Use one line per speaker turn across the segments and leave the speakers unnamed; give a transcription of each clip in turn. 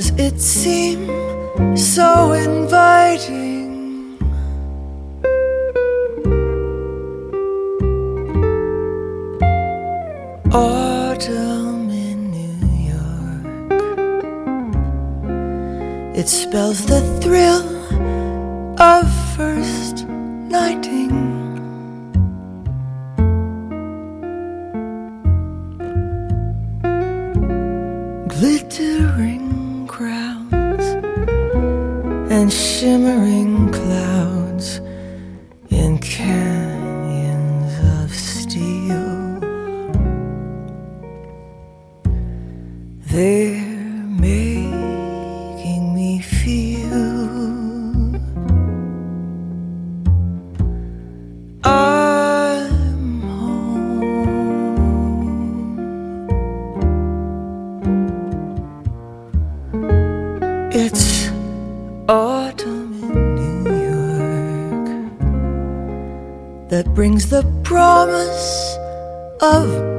Does it the promise of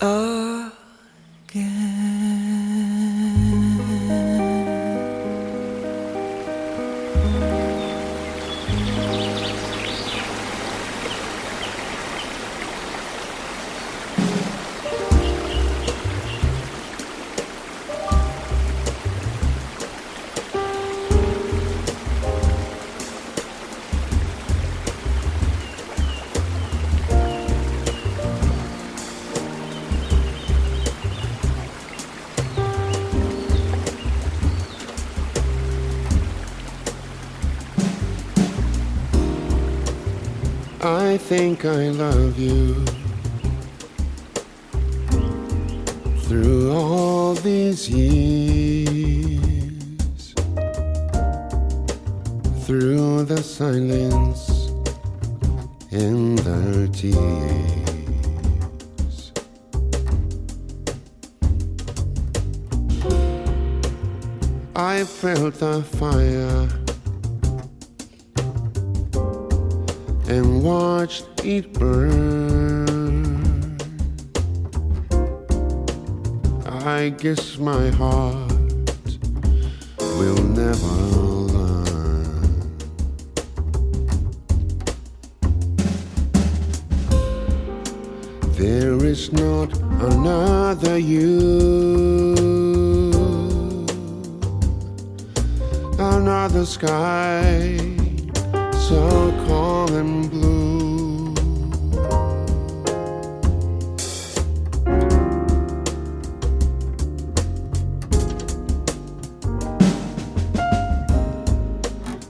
Oh.
I love you. Through all these years, through the silence and the tears. I felt the fire Guess my heart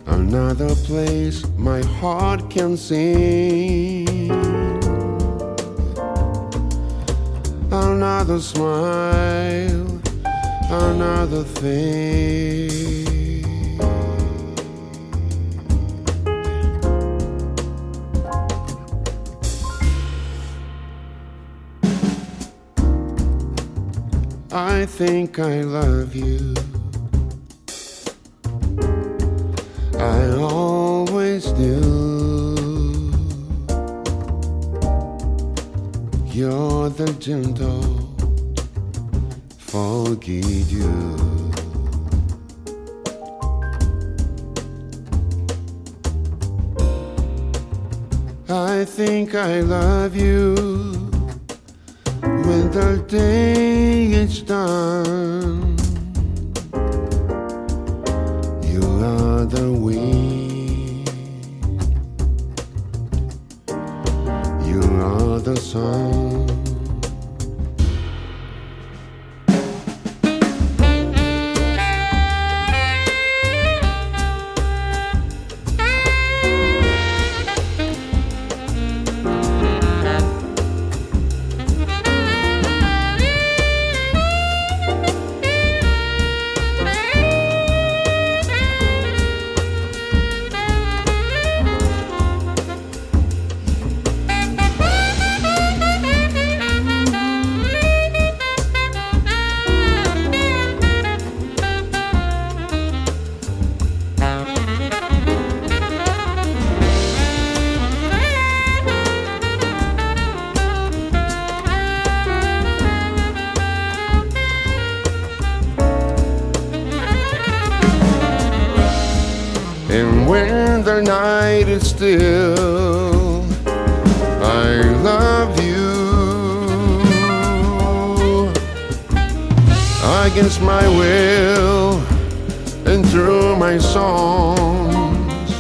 Another place my heart can sing. Another smile, another thing. I think I love you. Always. You're the gentle, forget you. I think I love you when the day is done. Sun. When the night is still, I love you. Against my will and through my songs,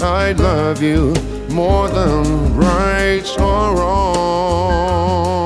I love you more than right or wrongs.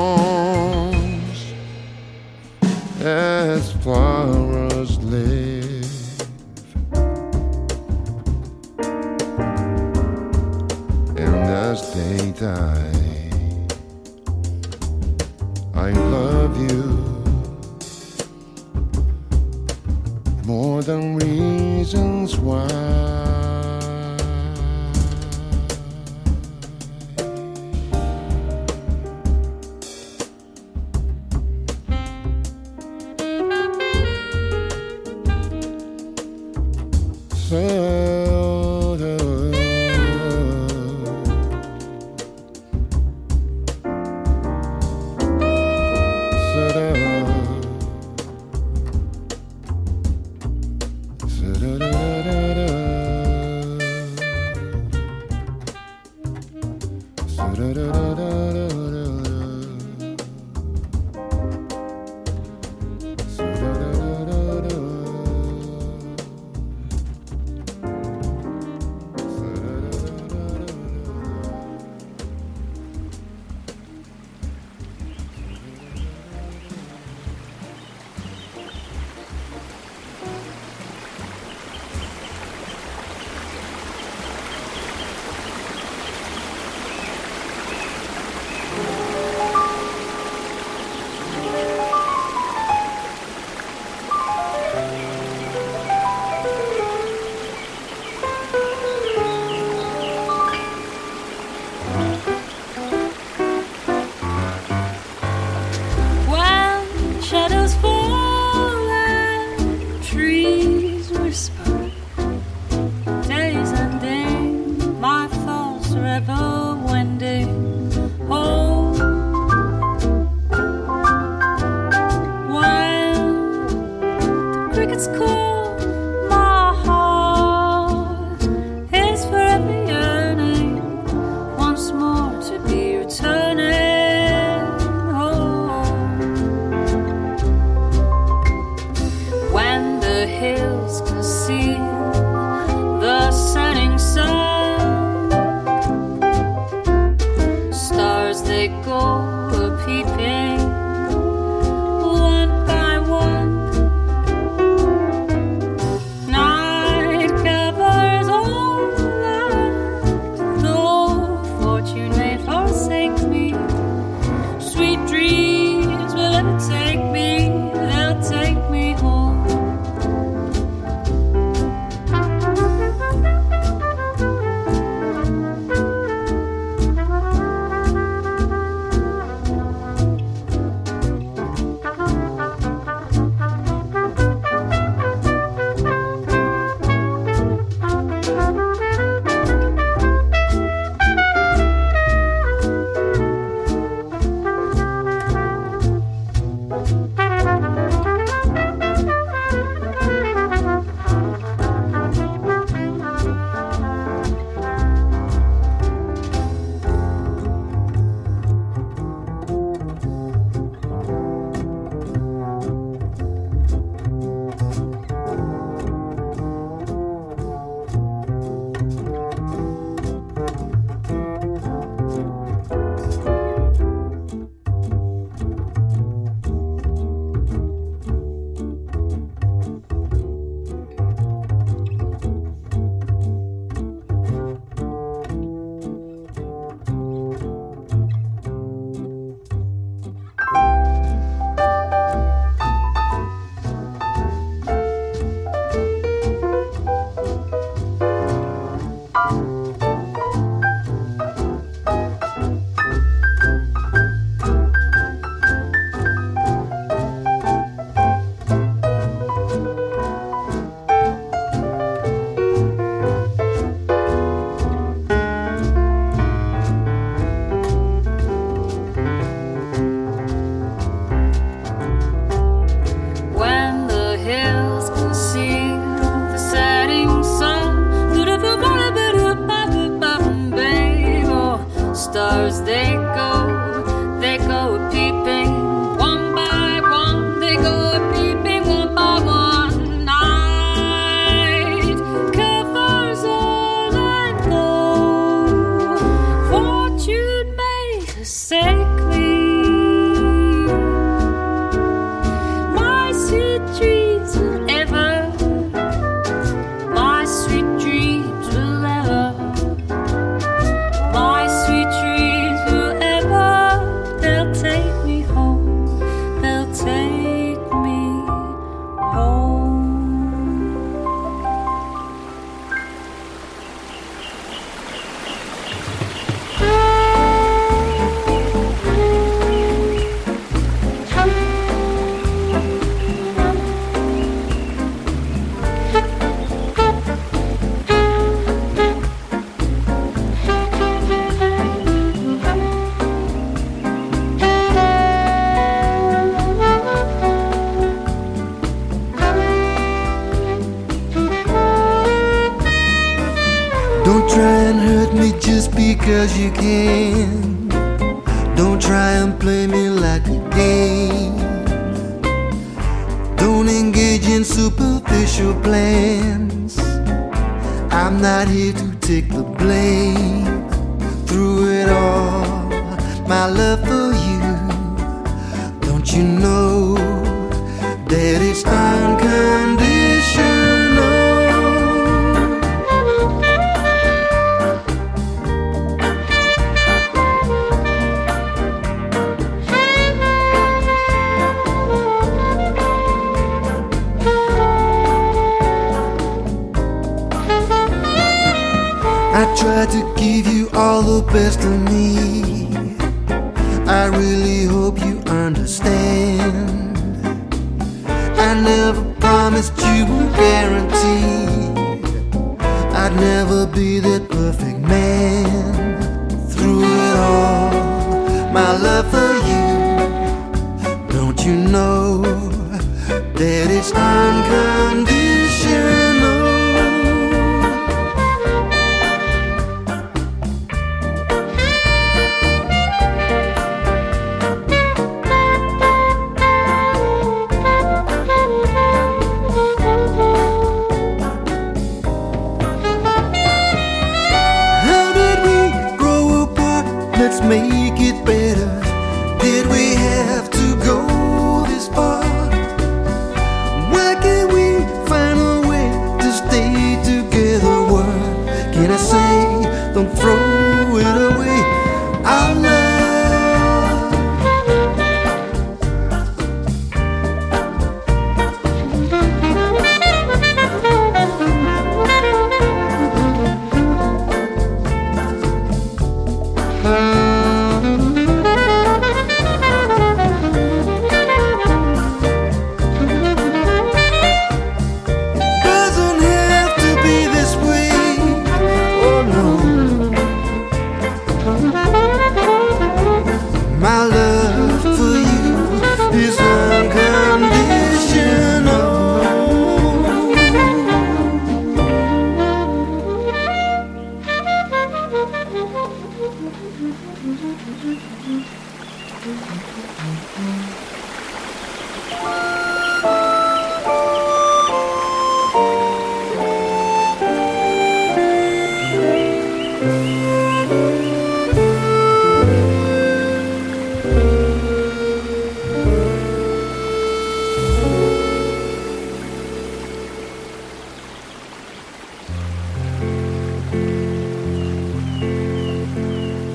There is no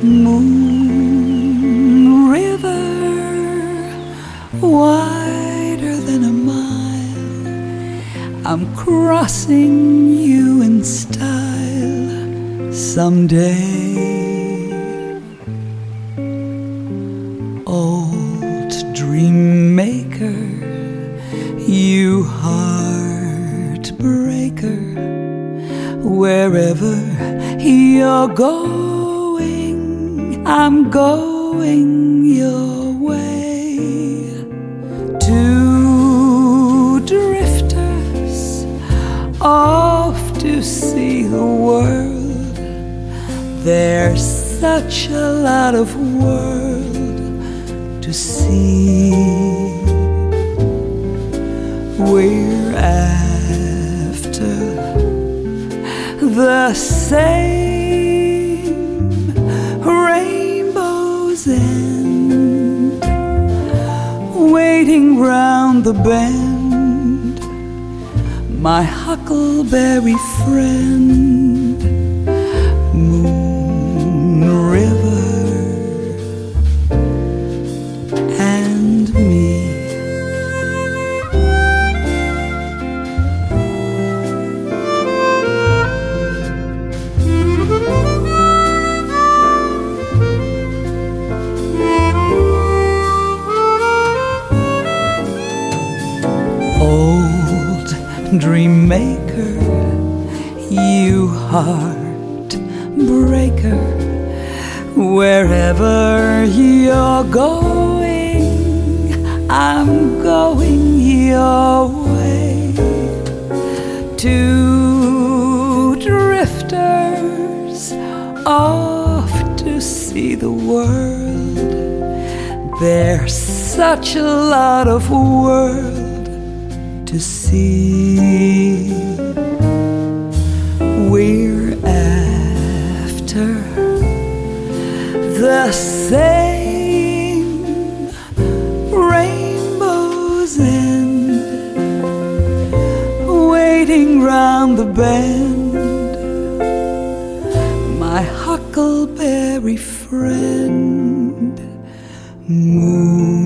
Moon river, wider than a mile, I'm crossing you in style someday. Old dream maker, you heartbreaker, wherever you're going. I'm going your way Two drifters off to see the world. There's such a lot of world to see. We're after the same the bend, my huckleberry friend. I'm going your way Two drifters off to see the world. There's such a lot of world to see. We're after the same round the bend. My huckleberry friend, Moon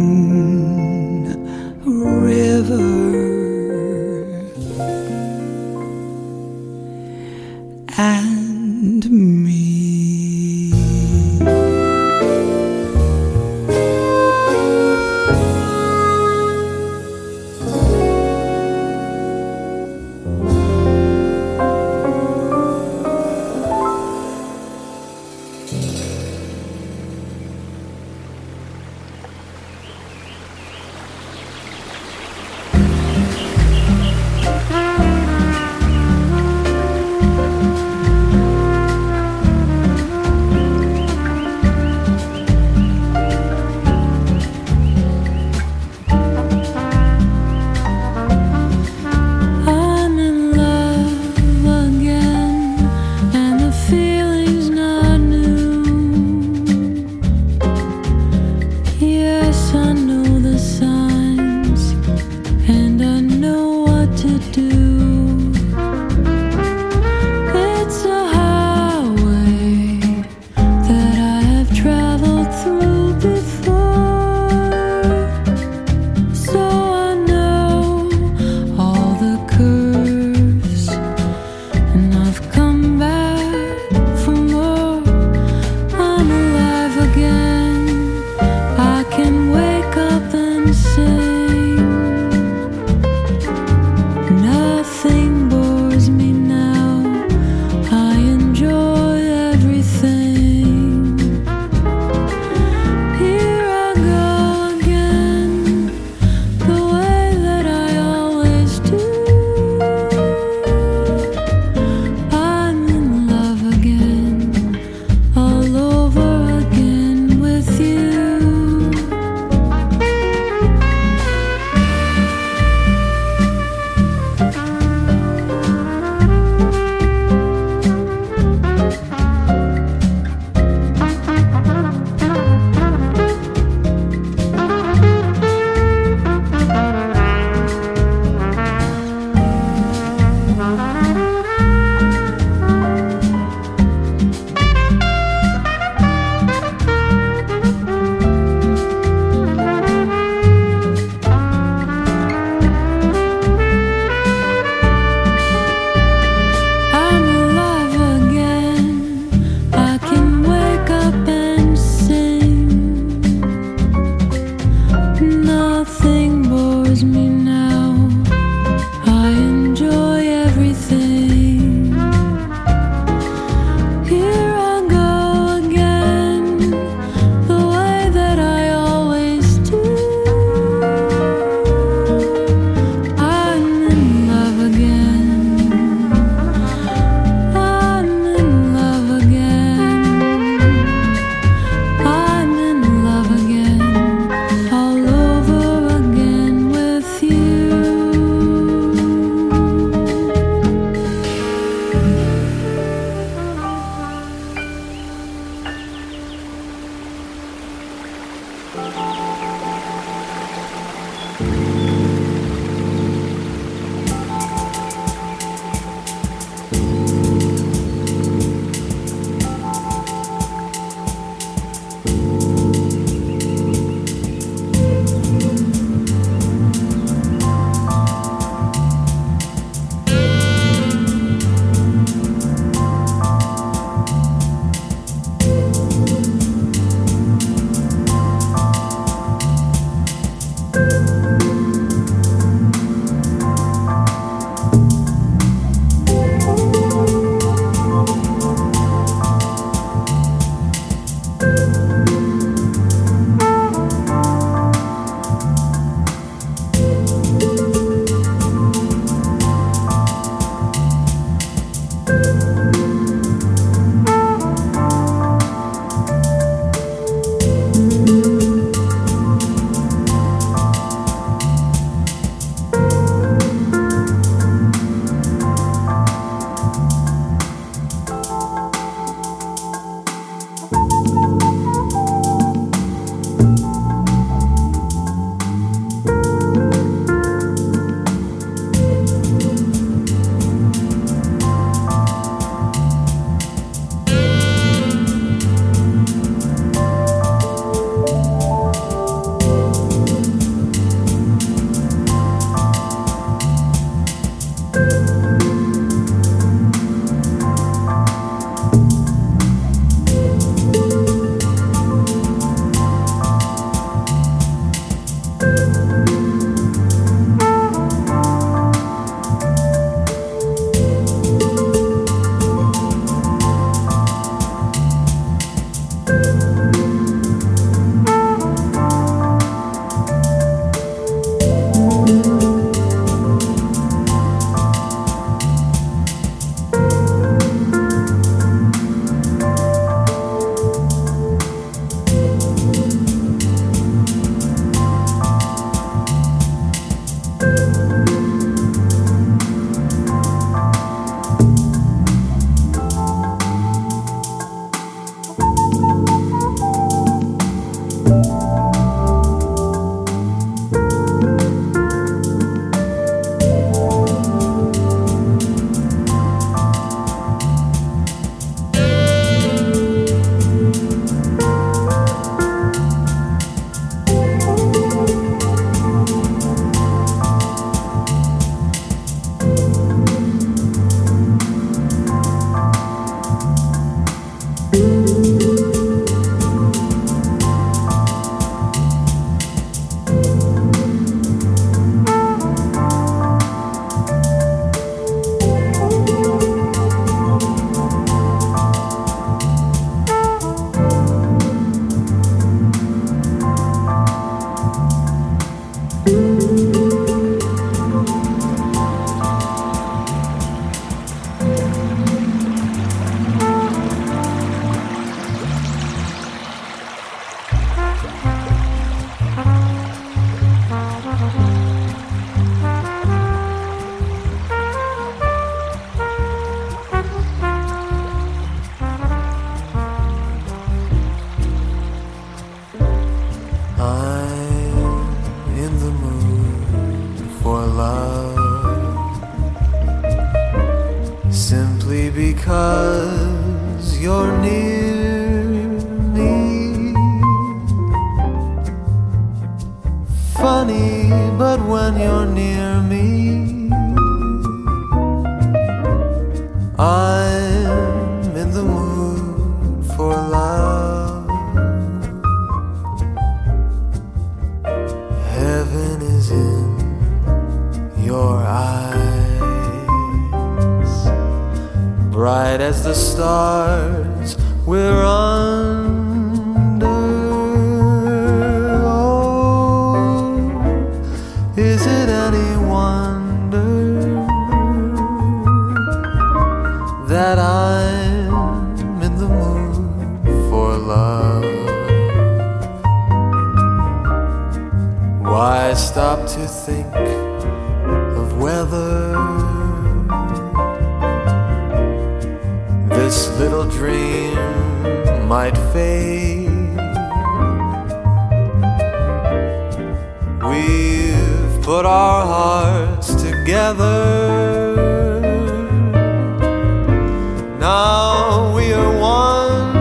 we are one.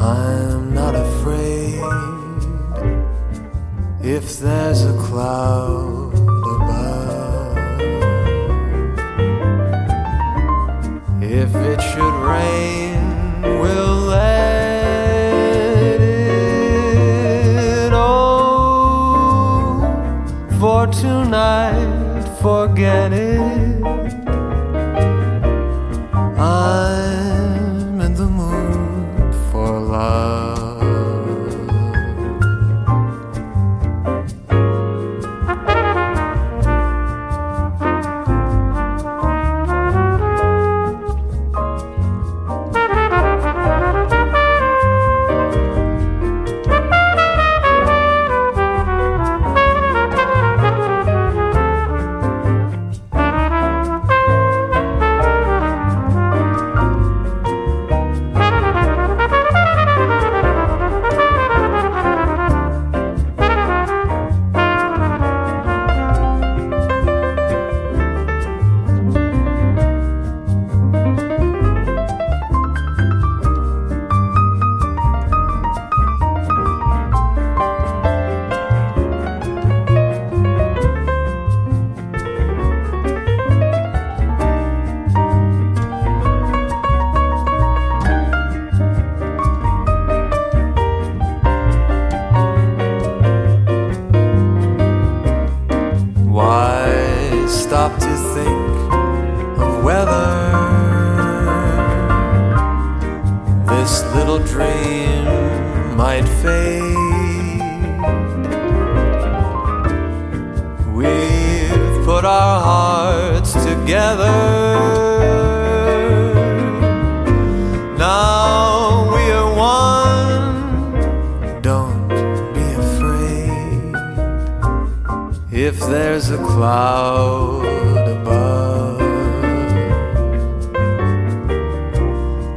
I'm not afraid if there's a cloud. put our hearts together. Now we are one. Don't be afraid if there's a cloud above,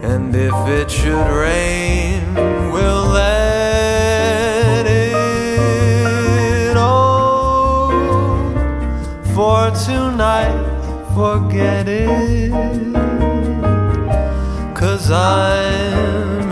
and if it should rain.
time.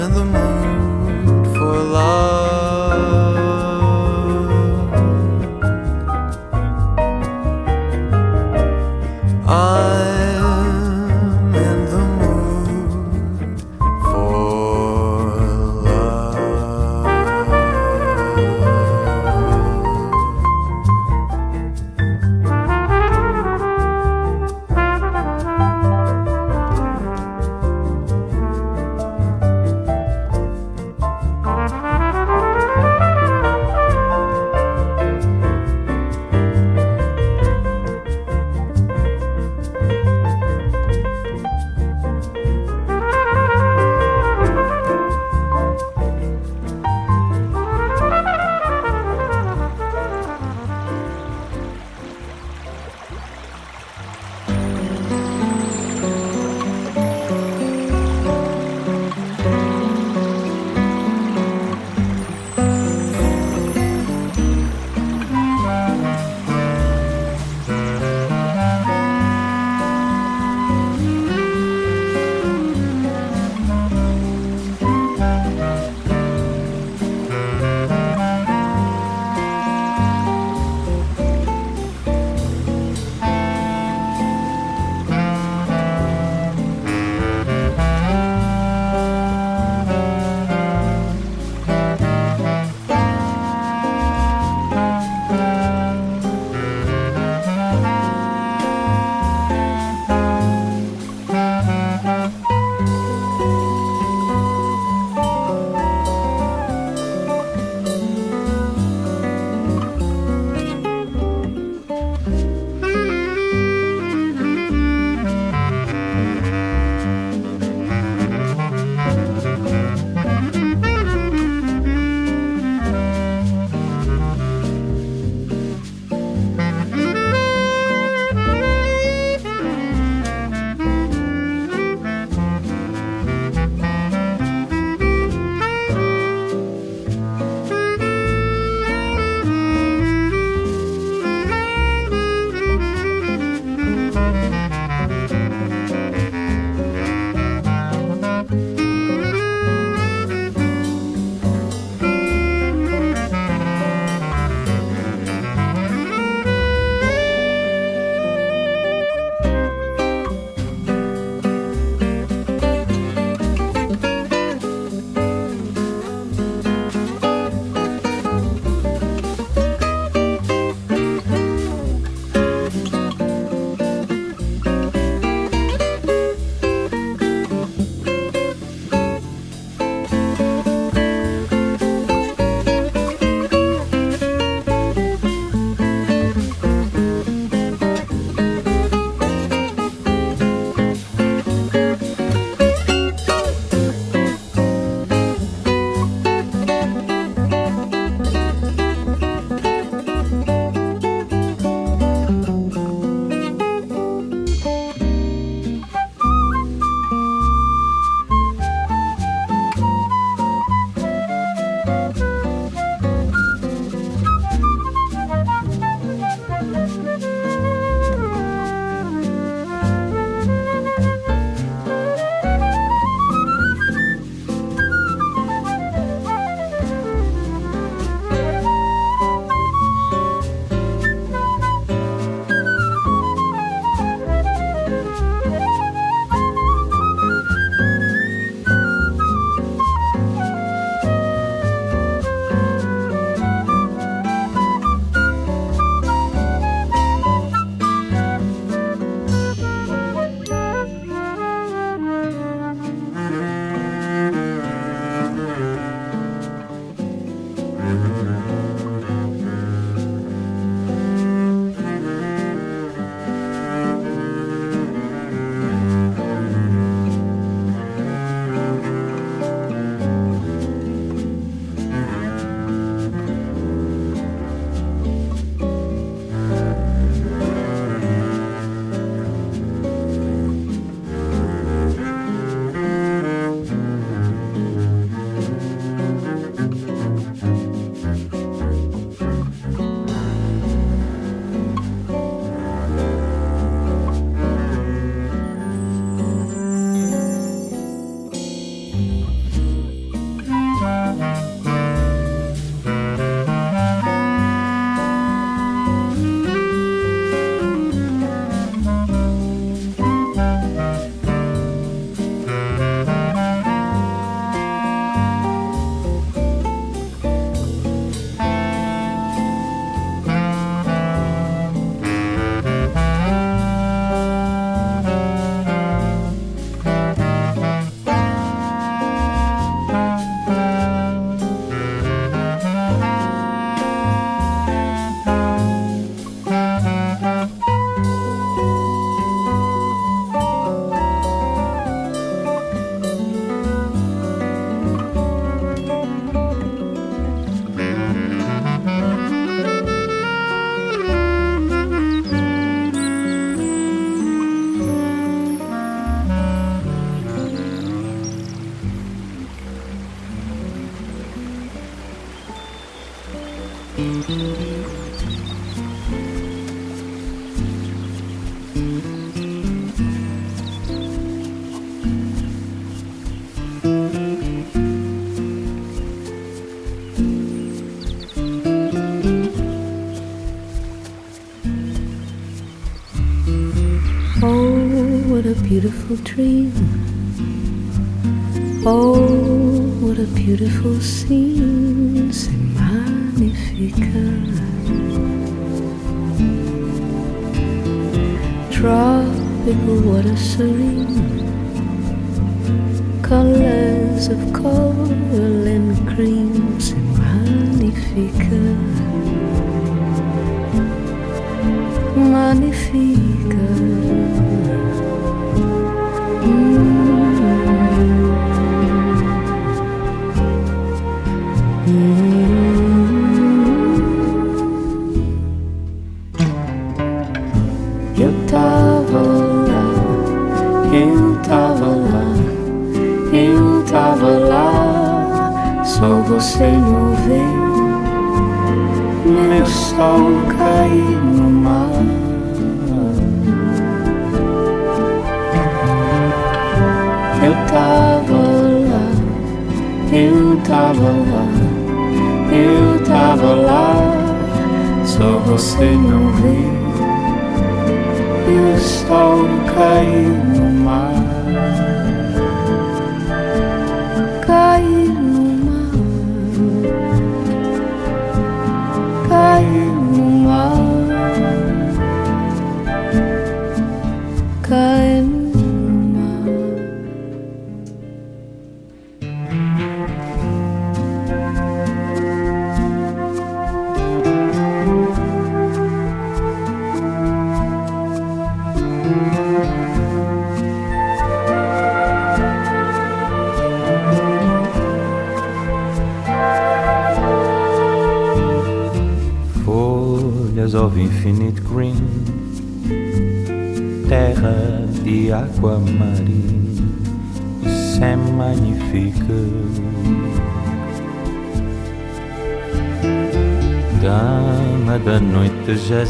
Magnifique.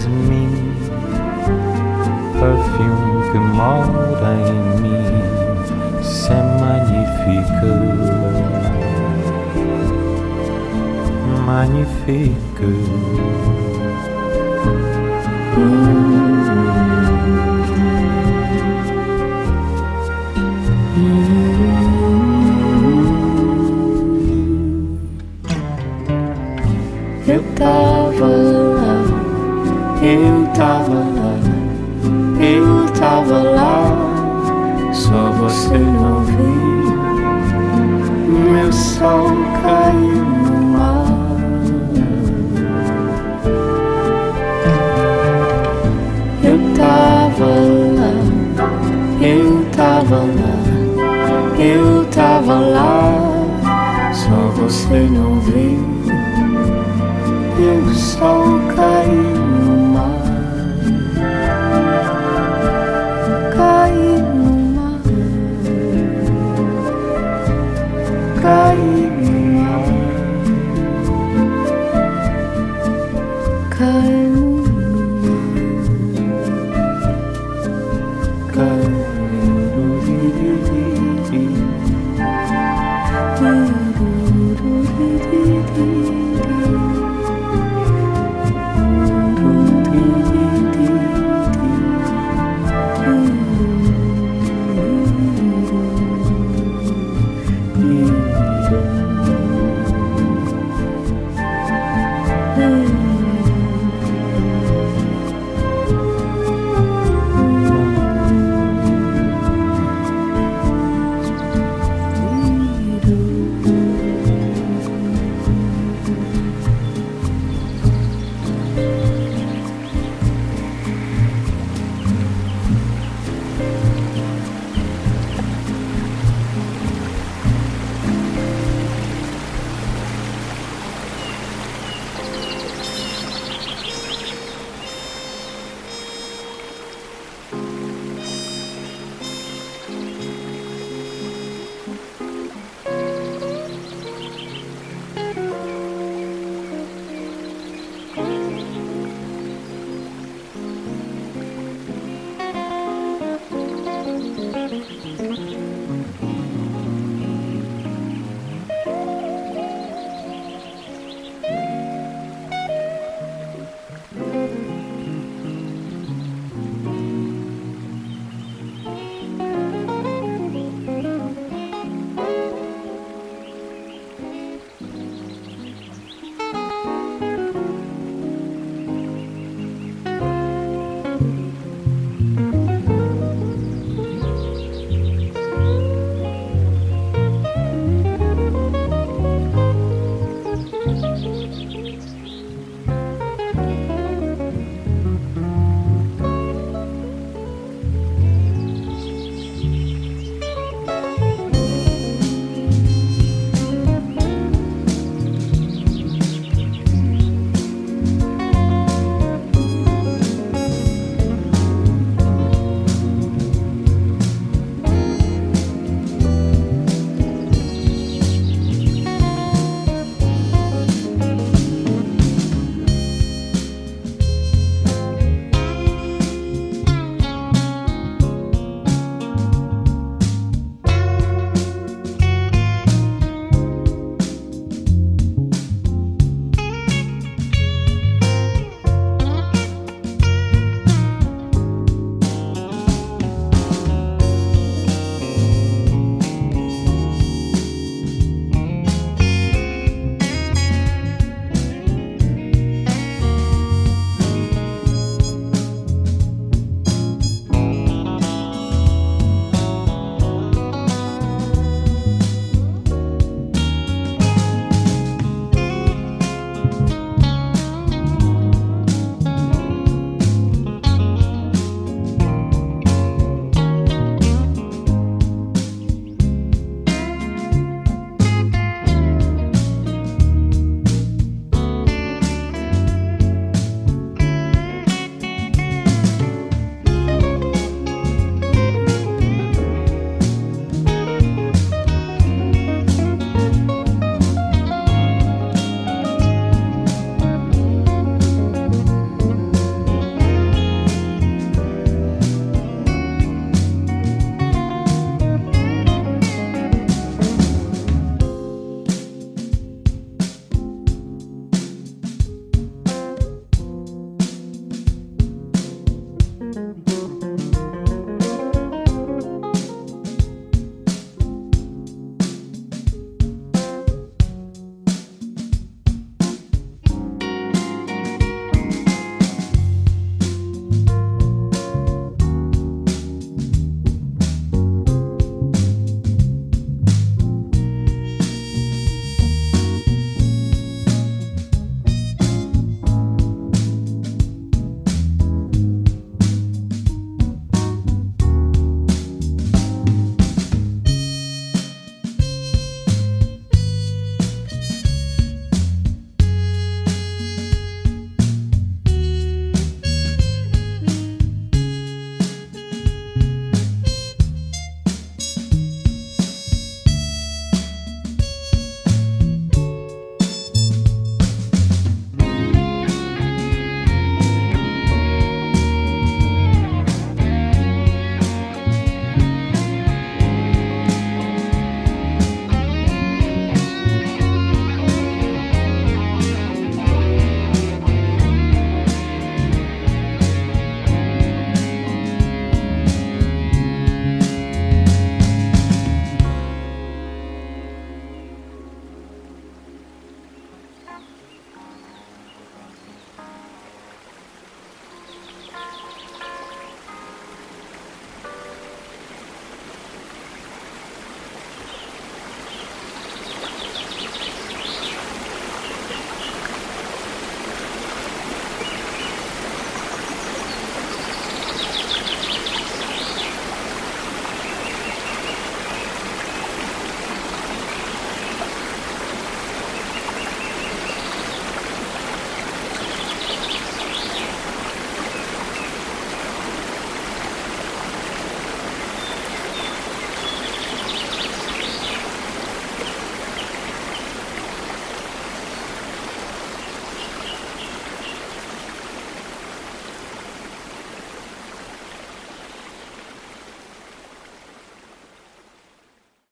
Jasmim, perfume que mora em mim, se é magnífico.
Eu tava lá, eu tava lá, eu tava lá, só você não viu. Meu sol caiu no mar. tava lá, eu tava lá, eu tava lá, só você não viu.